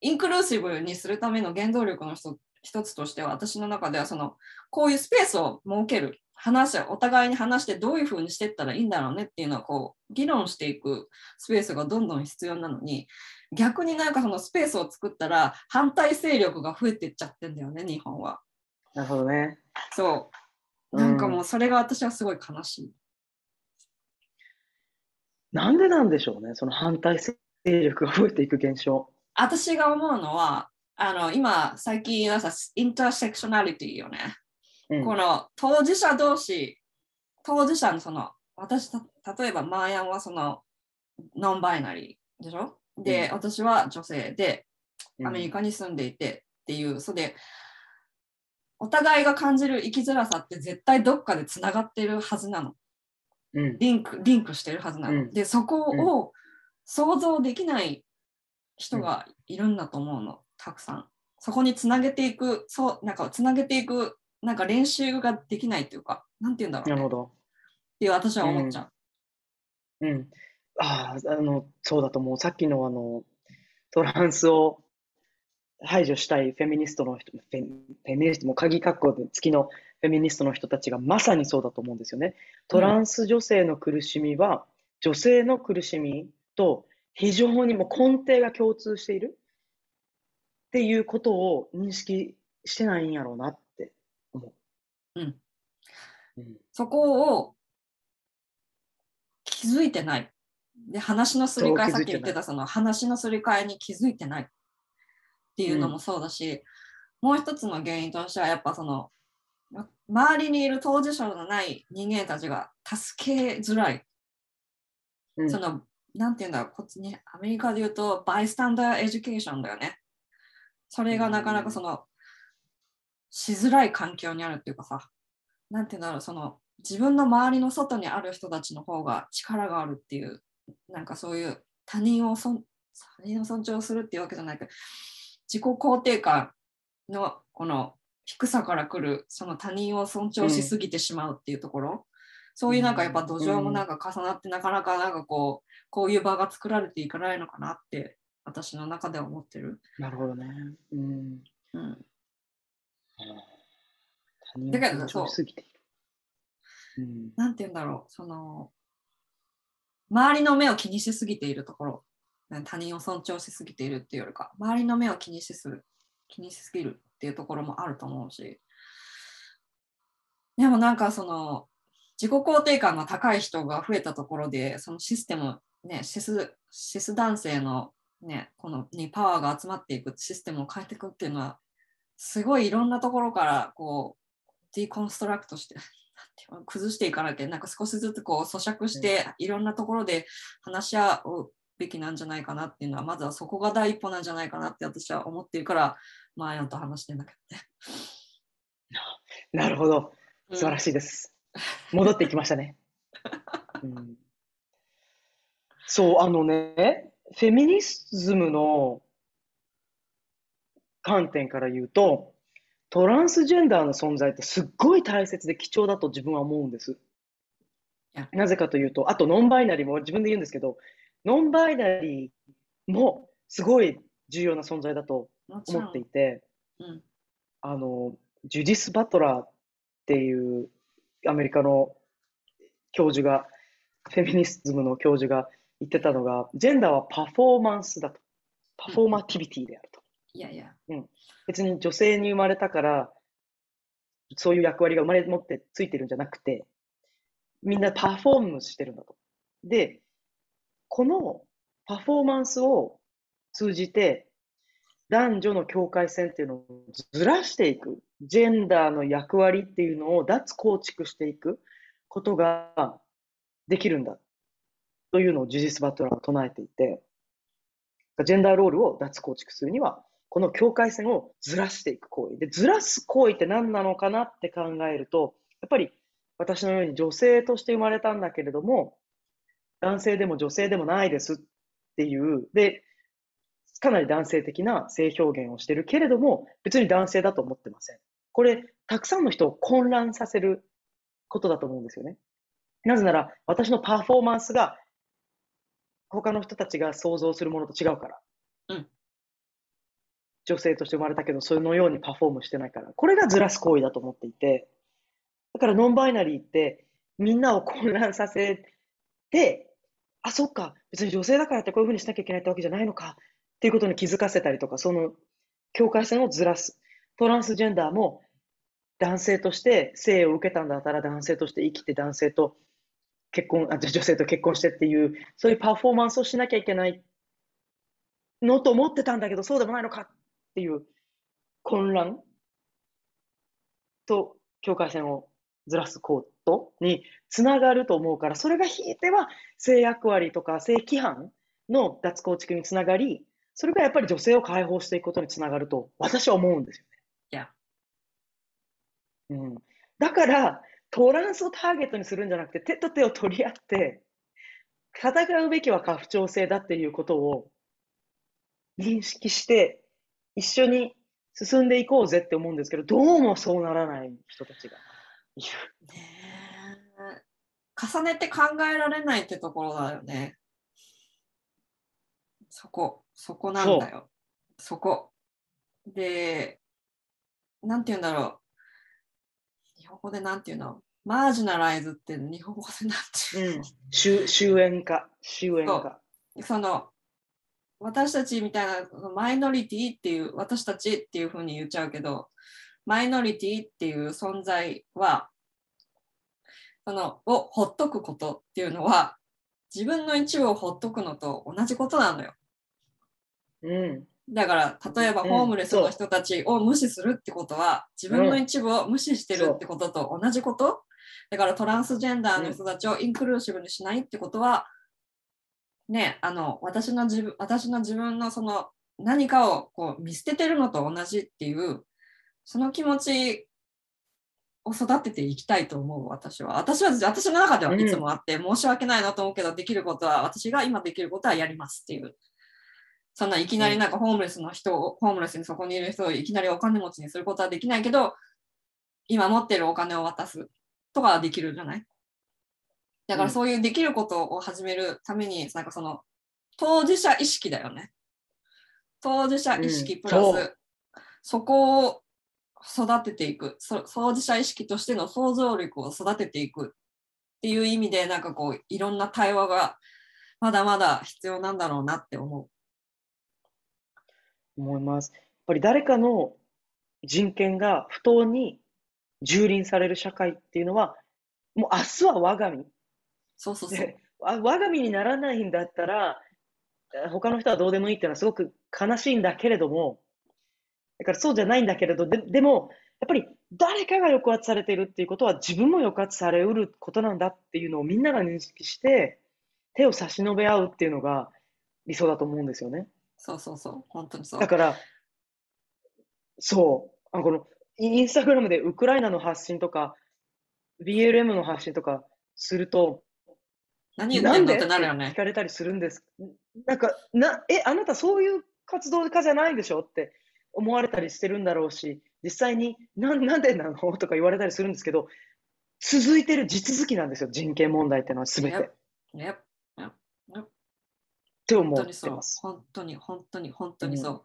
インクルーシブにするための原動力の一つとしては私の中ではそのこういうスペースを設ける話お互いに話してどういうふうにしていったらいいんだろうねっていうのはこう議論していくスペースがどんどん必要なのに逆になんかそのスペースを作ったら反対勢力が増えていっちゃってんだよね日本は。
なるほどね。
そうなんかもうそれが私はすごい悲しい。うん、
なんでなんでしょうねその反対勢力が増えていく現象。
私が思うのはあの今最近はさインターセクショナリティよね。この当事者同士、当事者のその、私、例えばマーヤンはそのノンバイナリーでしょ？で、うん、私は女性で、アメリカに住んでいてっていう、うん、それで、お互いが感じる生きづらさって絶対どっかでつながってるはずなの。うん、リンク、リンクしてるはずなの。で、そこを想像できない人がいるんだと思うの、たくさん。そこにつなげていく、そう、なんかつなげていくなんか練習ができないっていうか、なんて言うんだろう、ね、
なるほど。
っていう私は思っちゃ
う。うん。うん、ああ、あの、そうだと思う。さっきのあの、トランスを排除したいフェミニストの人、フェフェミニストも鍵括弧で月のフェミニストの人たちがまさにそうだと思うんですよね。トランス女性の苦しみは、女性の苦しみと非常にも根底が共通しているっていうことを認識してないんやろうなっ
うん。そこを気づいてない。で、話のすり替え、さっき言ってたその話のすり替えに気づいてないっていうのもそうだし、うん、もう一つの原因としてはやっぱその周りにいる当事者のない人間たちが助けづらい。うん、その、なんていうんだろう、こっちに、アメリカで言うと、 bystander education だよね。それがなかなかその、しづらい環境にあるっていうかさ、なんていうんだろう、その自分の周りの外にある人たちの方が力があるっていう、なんかそういう他人をそ他人を尊重するっていうわけじゃないけど、自己肯定感のこの低さから来るその他人を尊重しすぎてしまうっていうところ、うん、そういうなんかやっぱ土壌もなんか重なってなかなかなんかこうこういう場が作られていかないのかなって私の中では思ってる。
なるほどね。うん。
うん。
だけどそう、
うん、なんて言うんだろう、その、周りの目を気にしすぎているところ、他人を尊重しすぎているっていうよりか、周りの目を気にしする、気にしすぎるっていうところもあると思うし、でもなんかその、自己肯定感が高い人が増えたところで、そのシステム、ね、シスシス男性の、ね、このにパワーが集まっていくシステムを変えていくっていうのは、すごいいろんなところからこうディコンストラクトして崩していかなきゃなんか少しずつこう咀嚼していろんなところで話し合うべきなんじゃないかなっていうのはまずはそこが第一歩なんじゃないかなって私は思ってるからマーヤンと話してんだけどね。
なるほど素晴らしいです。うん、戻ってきましたね。(laughs) うん、そうあのねフェミニズムの観点から言うと、トランスジェンダーの存在ってすっごい大切で貴重だと自分は思うんです。なぜかというと、あとノンバイナリーも自分で言うんですけど、ノンバイナリーもすごい重要な存在だと思っていて、うん、あの、ジュディス・バトラーっていうアメリカの教授が、フェミニズムの教授が言ってたのが、ジェンダーはパフォーマンスだと。パフォーマティビティであると。
いやいや。
うん。別に女性に生まれたから、そういう役割が生まれ持ってついてるんじゃなくて、みんなパフォームしてるんだと。で、このパフォーマンスを通じて、男女の境界線っていうのをずらしていく、ジェンダーの役割っていうのを脱構築していくことができるんだというのをジュジス・バトラーが唱えていて、ジェンダーロールを脱構築するには、この境界線をずらしていく行為。で、ずらす行為って何なのかなって考えると、やっぱり私のように女性として生まれたんだけれども、男性でも女性でもないですっていう、で、かなり男性的な性表現をしてるけれども、別に男性だと思ってません。これ、たくさんの人を混乱させることだと思うんですよね。なぜなら、私のパフォーマンスが他の人たちが想像するものと違うから。
うん。
女性として生まれたけど、そのようにパフォームしてないから。これがずらす行為だと思っていて。だからノンバイナリーってみんなを混乱させて、あ、そっか、別に女性だからってこういうふうにしなきゃいけないってわけじゃないのかっていうことに気づかせたりとか、その境界線をずらす。トランスジェンダーも男性として性を受けたんだったら男性として生きて男性と結婚、あ女性と結婚してっていう、そういうパフォーマンスをしなきゃいけないのと思ってたんだけど、そうでもないのかっていう混乱と境界線をずらすことにつながると思うから、それがひいては性役割とか性規範の脱構築につながり、それがやっぱり女性を解放していくことにつながると私は思うんですよね。
いや。
うん。だから、トランスをターゲットにするんじゃなくて、手と手を取り合って、戦うべきは過不調性だっていうことを認識して、一緒に進んでいこうぜって思うんですけど、どうもそうならない人たちがいる。
ね重ねて考えられないってところだよね。そこ。そこなんだよ。そこ。で、なんて言うんだろう。日本語でなんて言うの？マージナライズって日本語でなんて言うの、うん、
終焉化。終焉化。
その、私たちみたいなマイノリティっていう私たちっていうふうに言っちゃうけどマイノリティっていう存在はそのをほっとくことっていうのは自分の一部をほっとくのと同じことなのよ。
うん、
だから例えばホームレスの人たちを無視するってことは、自分の一部を無視してるってことと同じこと、だからトランスジェンダーの人たちをインクルーシブにしないってことは、ねあの私の自分私の自分のその何かをこう見捨ててるのと同じっていうその気持ちを育てていきたいと思う私は。私は私の中ではいつもあって、申し訳ないなと思うけどできることは私が今できることはやりますっていうそんないきなりなんかホームレスの人を、ホームレスにそこにいる人をいきなりお金持ちにすることはできないけど、今持ってるお金を渡すとかはできるじゃない？だからそういうできることを始めるために、なんかその当事者意識だよね。当事者意識プラス、うん、そこを育てていく。当事者意識としての想像力を育てていくっていう意味でなんかこういろんな対話がまだまだ必要なんだろうなって思う。
思います。やっぱり誰かの人権が不当に蹂躙される社会っていうのは、もう明日は我が身。
そうそうそう。
我が身にならないんだったら、他の人はどうでもいいっていうのはすごく悲しいんだけれども、だからそうじゃないんだけれど、ででも、やっぱり誰かが抑圧されているっていうことは自分も抑圧されうることなんだっていうのをみんなが認識して、手を差し伸べ合うっていうのが理想だと思うんですよね。
そうそうそう、本当にそう。
だから、そう、あこのインスタグラムでウクライナの発信とか、BLM の発信とかすると、
何言ってんのってなるよね。
聞かれたりするんです。なんか、なえ、あなたそういう活動家じゃないでしょって思われたりしてるんだろうし、実際にななんでなの？とか言われたりするんですけど、続いてる地続きなんですよ、人権問題っていうのはすべて。
Yep. Yep.
って思ってます。
本当に本当に本当にそう。うん、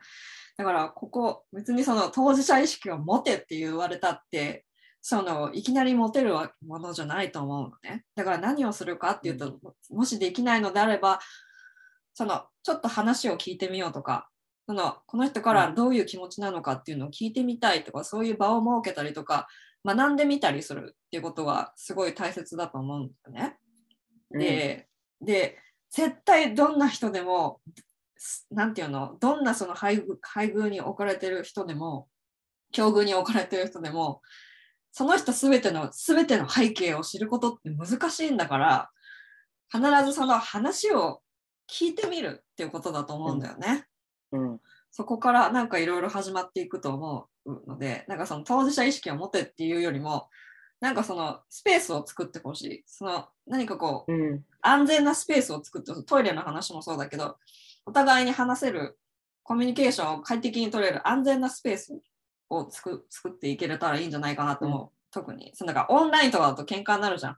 だからここ別にその当事者意識を持てって言われたってそのいきなり持てるものじゃないと思うのね。だから何をするかっていうと、うん、もしできないのであればそのちょっと話を聞いてみようとかそのこの人からどういう気持ちなのかっていうのを聞いてみたいとかそういう場を設けたりとか学んでみたりするっていうことがすごい大切だと思うんだよね。で、うん、で絶対どんな人でも、なんていうの、どんなその配偶配偶に置かれてる人でも、境遇に置かれてる人でも、その人すべての、すべての背景を知ることって難しいんだから、必ずその話を聞いてみるっていうことだと思うんだよね。
うん、うん、
そこからなんかいろいろ始まっていくと思うので、なんかその当事者意識を持てっていうよりも、なんかそのスペースを作ってほしい。その何かこう、うん、安全なスペースを作ってトイレの話もそうだけど、お互いに話せるコミュニケーションを快適に取れる安全なスペースを作作っていけれたらいいんじゃないかなと思う。うん、特に。そのなんかオンラインとかだと喧嘩になるじゃん。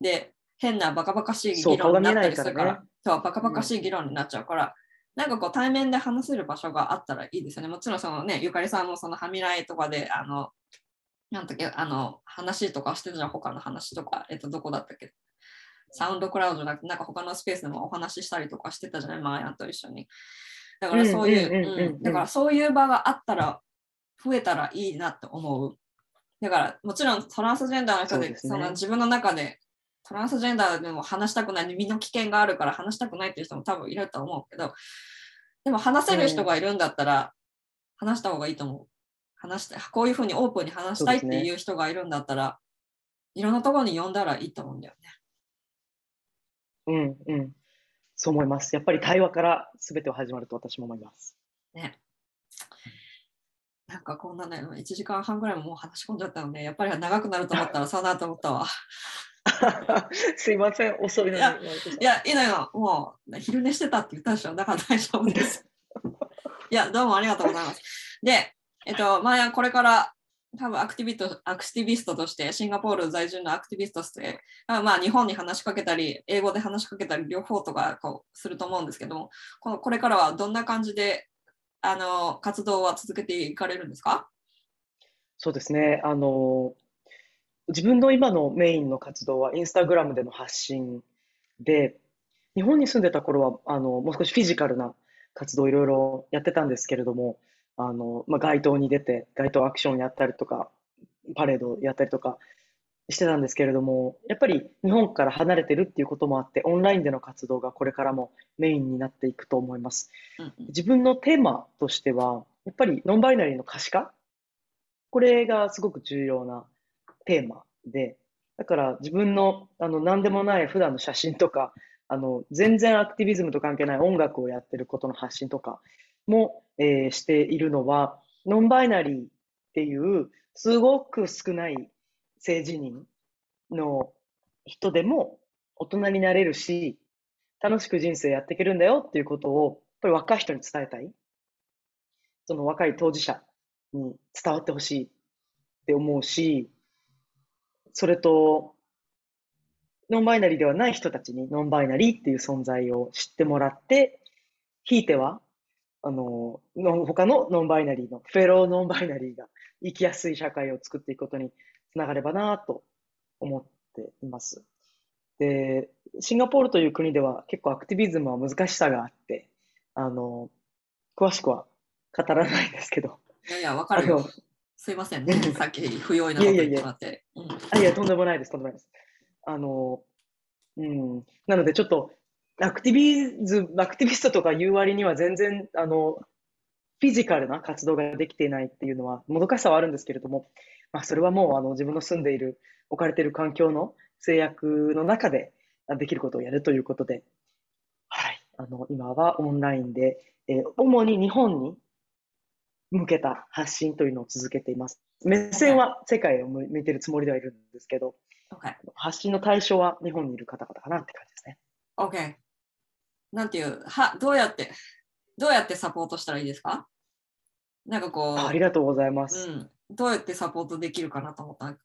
で、変なバカバカしい議論になったりするから、そう、ね、バカバカしい議論になっちゃうから、うん、なんかこう対面で話せる場所があったらいいですよね。もちろんそのね、ゆかりさんもそのはみらいとかで、あの、なんだっけ、あの、話とかしてたじゃん、他の話とか、えっと、どこだったっけサウンドクラウドじゃなくて、なんか他のスペースでもお話ししたりとかしてたじゃない、マーヤンと一緒に。だからそういう、だからそういう場があったら、増えたらいいなって思う。だからもちろんトランスジェンダーの人で、そ、ね、の自分の中でトランスジェンダーでも話したくない、身の危険があるから話したくないっていう人も多分いると思うけど、でも話せる人がいるんだったら、話した方がいいと思う。話して、こういうふうにオープンに話したいっていう人がいるんだったら、ね、いろんなところに呼んだらいいと思うんだよね。
うんうん。そう思います。やっぱり対話から全てを始まると私も思います。
ね。なんかこんなね、1時間半ぐらいももう話し込んじゃったので、やっぱり長くなると思ったら (laughs) そうなと思ったわ。
すいません、遅いのに。い
や、いやいいのよ。もう昼寝してたって言ったでしょ。だから大丈夫です。(laughs) いや、どうもありがとうございます。で、えっと、まあ、これから多分アクティビストアクティビストとしてシンガポール在住のアクティビストとしてまあ日本に話しかけたり英語で話しかけたり両方とかこうすると思うんですけどもこのこれからはどんな感じであの活動は続けていかれるんですか？
そうですね。あの自分の今のメインの活動はインスタグラムでの発信で日本に住んでた頃はあのもう少しフィジカルな活動をいろいろやってたんですけれどもあの、まあ、街頭に出て、街頭アクションやったりとか、パレードやったりとかしてたんですけれども、やっぱり日本から離れてるっていうこともあって、オンラインでの活動がこれからもメインになっていくと思います。自分のテーマとしては、やっぱりノンバイナリーの可視化？これがすごく重要なテーマで、だから自分のあの何でもない普段の写真とか、あの全然アクティビズムと関係ない音楽をやってることの発信とかも、えー、しているのは、ノンバイナリーっていうすごく少ない性自認の人でも大人になれるし、楽しく人生やっていけるんだよっていうことを、やっぱり若い人に伝えたい。その若い当事者に伝わってほしいって思うし、それと、ノンバイナリーではない人たちにノンバイナリーっていう存在を知ってもらって、ひいてはあの、他のノンバイナリーの、フェローノンバイナリーが生きやすい社会を作っていくことにつながればなと思っています。で、シンガポールという国では結構アクティビズムは難しさがあって、あの、詳しくは語らないんですけど。
いやいや、わかるよ。すいませんね。(laughs) さっき不用意なこと言ってもらって。
いやいやいや、うん、いやとんでもないです、とんでもないです。あの、うん、なのでちょっとアクティビズ、アクティビストとか言う割には全然、あの、フィジカルな活動ができていないっていうのは、もどかしさはあるんですけれども、まあ、それはもう、あの、自分の住んでいる、置かれている環境の制約の中で、できることをやるということで、はい。あの、今はオンラインで、えー、主に日本に向けた発信というのを続けています。目線は世界を向いているつもりではいるんですけど、
okay.
発信の対象は日本にいる方々かなって感じですね。
OK。なんていう、は、どうやって、どうやってサポートしたらいいですか？なんかこう、
ありがとうございます、
うん。どうやってサポートできるかなと思った。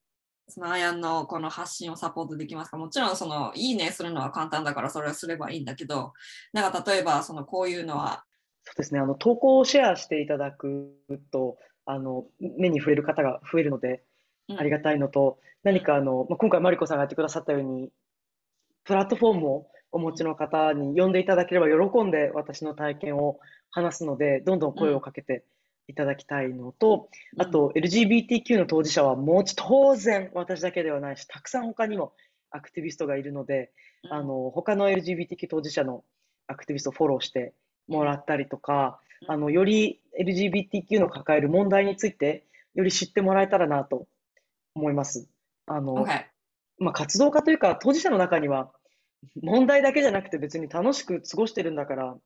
そのアヤンのこの発信をサポートできますか？もちろんそのいいねするのは簡単だからそれはすればいいんだけど、なんか例えばそのこういうのは。
そうですね、あの投稿をシェアしていただくと、あの目に触れる方が増えるので、ありがたいのと、うん、何かあの、まあ、今回マリコさんがやってくださったように、プラットフォームをお持ちの方に呼んでいただければ喜んで私の体験を話すので、どんどん声をかけていただきたいのと、うん、あと LGBTQ の当事者はもう当然私だけではないし、たくさん他にもアクティビストがいるので、うん、あの他の LGBTQ 当事者のアクティビストをフォローしてもらったりとか、うん、あのより LGBTQ の抱える問題についてより知ってもらえたらなと思います。あの、
okay.
まあ、活動家というか当事者の中には問題だけじゃなくて別に楽しく過ごしてるんだから、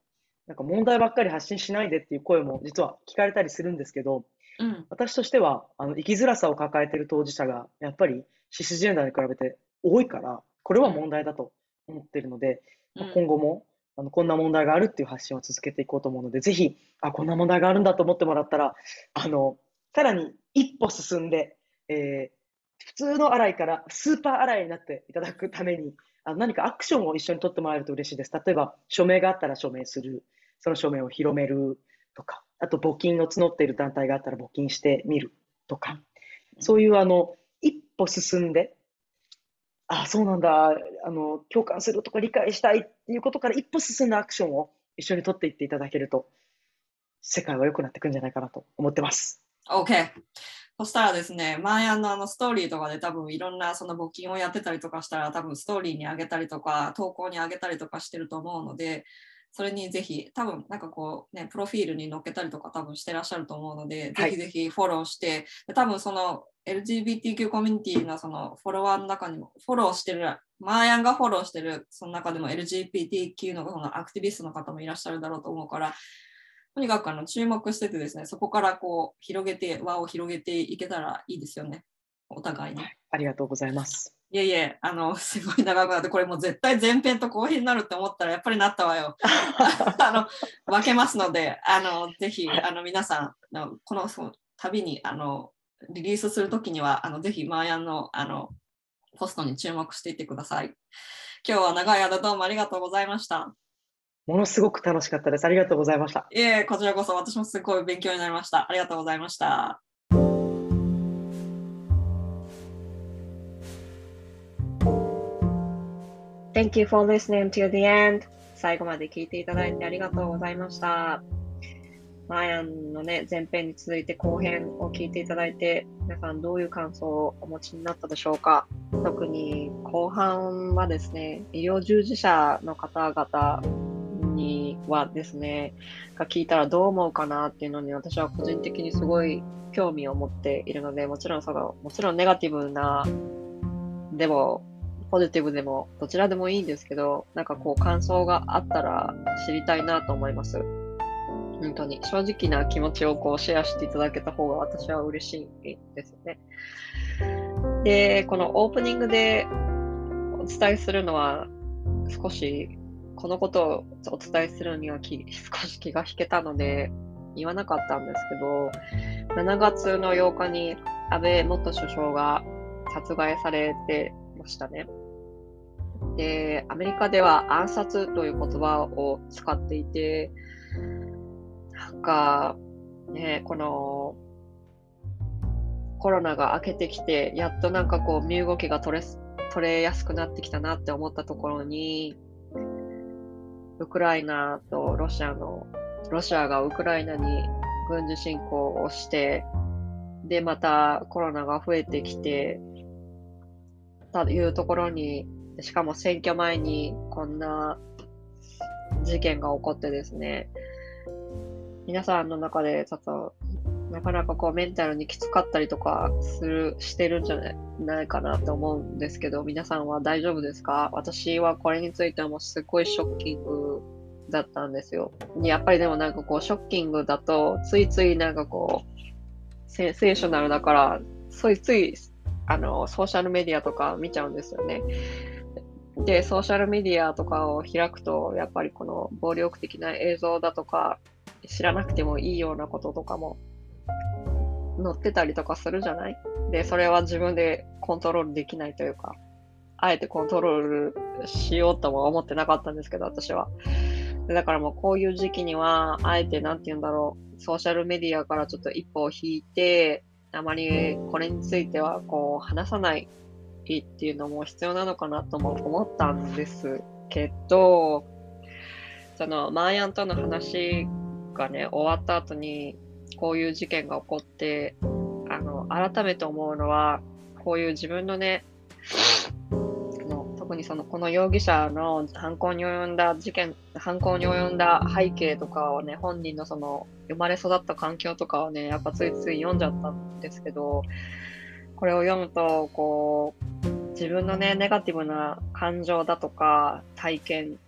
なんか問題ばっかり発信しないでっていう声も実は聞かれたりするんですけど、
うん、
私としてはあの生きづらさを抱えている当事者がやっぱりシスジェンダーに比べて多いから、これは問題だと思っているので、うん、今後もあのこんな問題があるっていう発信を続けていこうと思うので、ぜひ、あ、こんな問題があるんだと思ってもらったら、あの、さらに一歩進んで、えー、普通の洗いからスーパー洗いになっていただくために、あ何かアクションを一緒に取ってもらえると嬉しいです。例えば、署名があったら署名する、その署名を広めるとか、あと募金を募っている団体があったら募金してみるとか、そういうあの、一歩進んで、あ、そうなんだ、あの、共感するとか理解したいっていうことから一歩進んだアクションを一緒に取っていっていただけると、世界は良くなっていくんじゃないかなと思ってます。
OK。そしたらですね、マーヤンのあのストーリーとかで多分いろんなその募金をやってたりとかしたら多分ストーリーにあげたりとか投稿にあげたりとかしてると思うので、それにぜひ多分なんかこうね、プロフィールに載っけたりとか多分してらっしゃると思うので、はい、ぜひぜひフォローして、多分その LGBTQ コミュニティのそのフォロワーの中にもフォローしてる、マーヤンがフォローしてる、その中でも LGBTQ のそのアクティビストの方もいらっしゃるだろうと思うから、とにかくあの注目しててですね、そこからこう広げて、輪を広げていけたらいいですよね、お互いに。
ありがとうございます。
いえいえ、あの、すごい長くなって、これもう絶対前編と後編になるって思ったら、やっぱりなったわよ。(laughs) あの、分けますので、あの、ぜひ、あの、皆さんの、このその旅に、あの、リリースするときには、あの、ぜひ、マーヤンの、あの、ポストに注目していってください。今日は長い間どうもありがとうございました。
ものすごく楽しかったです。ありがとうございました。
いえ、こちらこそ私もすごい勉強になりました。ありがとうございました。
Thank you for listening to the end. 最後まで聞いていただいてありがとうございました。マーヤンのね、前編に続いて後編を聞いていただいて、皆さんどういう感想をお持ちになったでしょうか特に後半はですね、医療従事者の方々にはですね、が聞いたらどう思うかなっていうのに私は個人的にすごい興味を持っているので、もちろんその、もちろんネガティブな、でも、ポジティブでも、どちらでもいいんですけど、なんかこう感想があったら知りたいなと思います。本当に正直な気持ちをこうシェアしていただけた方が私は嬉しいですね。で、このオープニングでお伝えするのは少しこのことをお伝えするには少し (laughs) 気が引けたので言わなかったんですけど、7月の8日に安倍元首相が殺害されてましたね。で、アメリカでは暗殺という言葉を使っていて、なんか、ね、このコロナが明けてきて、やっとなんかこう身動きが取れ取れやすくなってきたなって思ったところに、ウクライナとロシアの、ロシアがウクライナに軍事侵攻をして、で、またコロナが増えてきて、というところに、しかも選挙前にこんな事件が起こってですね、皆さんの中でちょっとなかなかこうメンタルにきつかったりとかする、してるんじゃないかなと思うんですけど、皆さんは大丈夫ですか？私はこれについてもすごいショッキングだったんですよ。やっぱりでもなんかこうショッキングだと、ついついなんかこう、センセーショナルだから、ついついあのソーシャルメディアとか見ちゃうんですよね。で、ソーシャルメディアとかを開くと、やっぱりこの暴力的な映像だとか、知らなくてもいいようなこととかも載ってたりとかするじゃない？で、それは自分でコントロールできないというか、あえてコントロールしようとも思ってなかったんですけど、私は。だからもうこういう時期には、あえてなんて言うんだろう、ソーシャルメディアからちょっと一歩を引いて、あまりこれについてはこう話さないっていうのも必要なのかなとも思ったんですけど、そのマーヤンとの話がね、終わった後に、こういう事件が起こって、あの、改めて思うのは、こういう自分のね、特にその、この容疑者の犯行に及んだ事件、犯行に及んだ背景とかをね、本人のその、生まれ育った環境とかをね、やっぱついつい読んじゃったんですけど、これを読むと、こう、自分のね、ネガティブな感情だとか、体験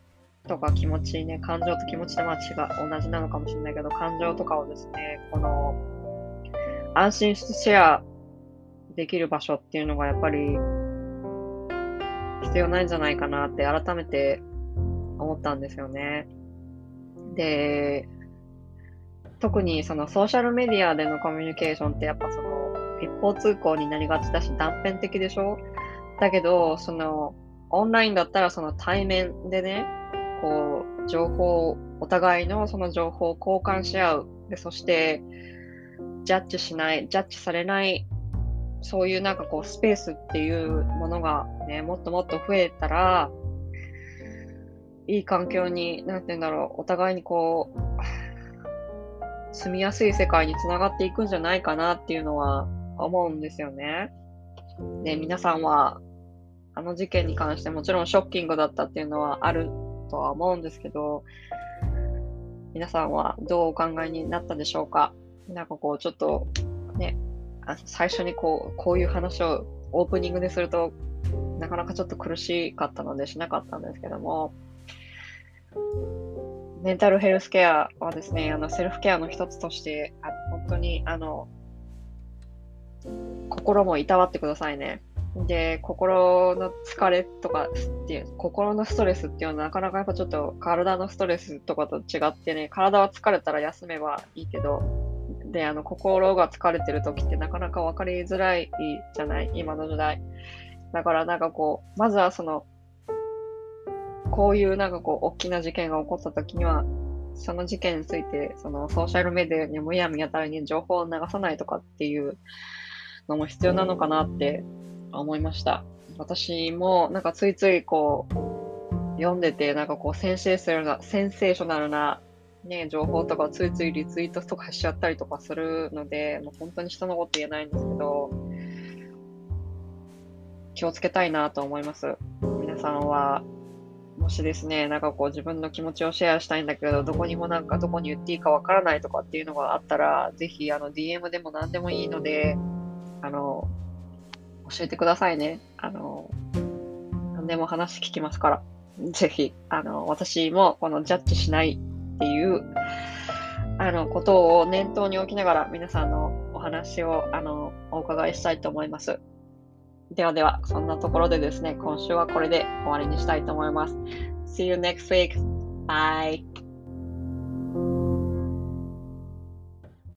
とか気持ちね、感情と気持ちでまあ違う、同じなのかもしれないけど、感情とかをですね、この、安心してシェアできる場所っていうのがやっぱり必要ないんじゃないかなって改めて思ったんですよね。で、特にそのソーシャルメディアでのコミュニケーションってやっぱその一方通行になりがちだし断片的でしょ？だけど、その、オンラインだったらその対面でね、こう、情報、お互いのその情報を交換し合う。で、そして、ジャッジしない、ジャッジされない、そういうなんかこう、スペースっていうものがね、もっともっと増えたら、いい環境に、なんて言うんだろう、お互いにこう、住みやすい世界につながっていくんじゃないかなっていうのは思うんですよね。で、皆さんは、あの事件に関してもちろんショッキングだったっていうのはあるとは思うんですけど、皆さんはどうお考えになったでしょうか？なんかこう、ちょっとね、あ最初にこう、こういう話をオープニングですると、なかなかちょっと苦しかったのでしなかったんですけども、メンタルヘルスケアはですね、あのセルフケアの一つとして、あ本当にあの心もいたわってくださいね。で、心の疲れとかっていう、心のストレスっていうのはなかなかやっぱちょっと体のストレスとかと違ってね、体は疲れたら休めばいいけど、で、あの、心が疲れてる時ってなかなか分かりづらいじゃない？今の時代。だからなんかこう、まずはその、こういうなんかこう、大きな事件が起こった時には、その事件について、そのソーシャルメディアにむやみやたらに情報を流さないとかっていうのも必要なのかなって思いました。私もなんかついついこう、読んでて、なんかこう、センセーショナルな、センセーショナルなね、情報とかついついリツイートとかしちゃったりとかするので、もう本当に人のこと言えないんですけど、気をつけたいなと思います。皆さんは、もしですね、なんかこう自分の気持ちをシェアしたいんだけど、どこにもなんかどこに言っていいかわからないとかっていうのがあったら、ぜひあの DM でも何でもいいので、あの、教えてくださいね。あの、何でも話聞きますから。ぜひ、あの、私もこのジャッジしないっていう、あの、ことを念頭に置きながら皆さんのお話を、あの、お伺いしたいと思います。ではでは、そんなところでですね、今週はこれで終わりにしたいと思います。See you next week. Bye.